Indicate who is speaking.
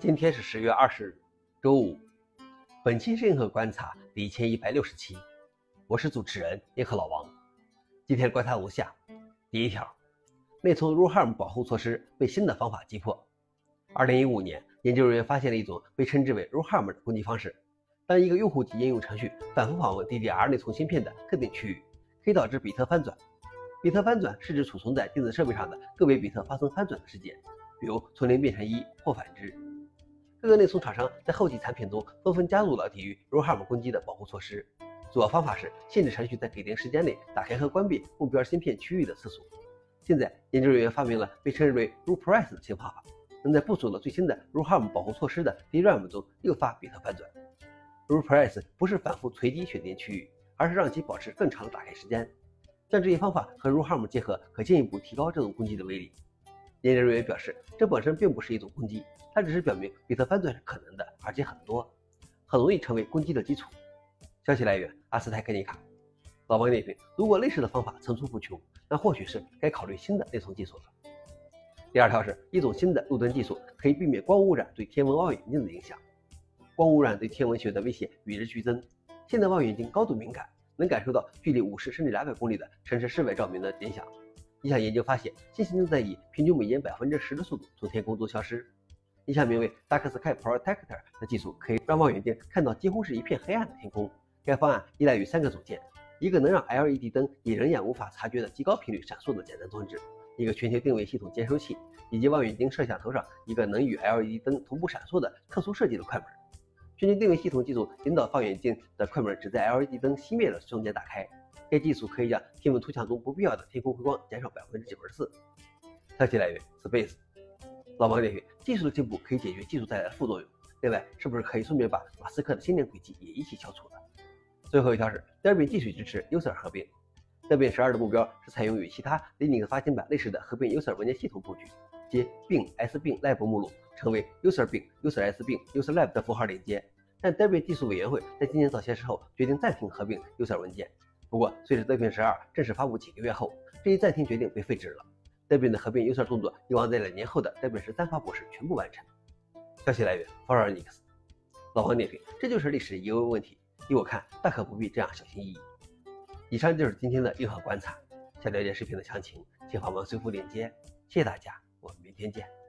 Speaker 1: 今天是十月二十日，周五。本期任何观察第一千一百六十期，我是主持人银河老王。今天观察如下：第一条，内存 ROHARM 保护措施被新的方法击破。二零一五年，研究人员发现了一种被称之为 ROHARM 的攻击方式。当一个用户及应用程序反复访问 DDR 内存芯片的特定区域，可以导致比特翻转。比特翻转是指储存在电子设备上的个别比特发生翻转的事件，比如从零变成一或反之。各个内存厂商在后期产品中纷纷加入了抵御 ROHARM 攻击的保护措施，主要方法是限制程序在给定时间内打开和关闭目标芯片区域的次数。现在，研究人员发明了被称为 ROPRESS 的新方法，能在部署了最新的 ROHARM 保护措施的 DRAM 中诱发比特翻转。ROPRESS 不是反复随机选定区域，而是让其保持更长的打开时间。将这一方法和 ROHARM 结合，可进一步提高这种攻击的威力。研究人员表示，这本身并不是一种攻击，它只是表明比特翻转是可能的，而且很多，很容易成为攻击的基础。消息来源：阿斯泰克尼卡。老王点评：如果类似的方法层出不穷，那或许是该考虑新的内存技术了。第二条是一种新的路灯技术，可以避免光污染对天文望远镜的影响。光污染对天文学的威胁与日俱增，现代望远镜高度敏感，能感受到距离五十甚至两百公里的城市室外照明的影响。一项研究发现，星星正在以平均每年百分之十的速度从天空中消失。一项名为 Dark Sky Protector 的技术可以让望远镜看到几乎是一片黑暗的天空。该方案依赖于三个组件：一个能让 LED 灯以人眼无法察觉的极高频率闪烁的简单装置，一个全球定位系统接收器，以及望远镜摄像头上一个能与 LED 灯同步闪烁的特殊设计的快门。全球定位系统技术引导望远镜的快门只在 LED 灯熄灭的瞬间打开。该技术可以让天文图像中不必要的天空辉光减少百分之九十四。消息来源：Space。老王点评：技术的进步可以解决技术带来的副作用。另外，是不是可以顺便把马斯克的星链轨迹也一起消除呢？最后一条是 Debian 继续支持 User 合并。Debian 十二的目标是采用与其他 Linux 发行版类似的合并 User 文件系统布局，即并 S 并 Lib 目录成为 User 并 User S 并 User Lib 的符号连接。但 Debian 技术委员会在今年早些时候决定暂停合并 User 文件。不过，随着 Debian 十二正式发布几个月后，这一暂停决定被废止了。Devin 的合并优化动作有望在两年后的 Debian 十三发布时全部完成。消息来源 f o r e n i x 老黄点评：这就是历史遗留问题，依我看，大可不必这样小心翼翼。以上就是今天的硬核观察。想了解视频的详情，请访问随附链接。谢谢大家，我们明天见。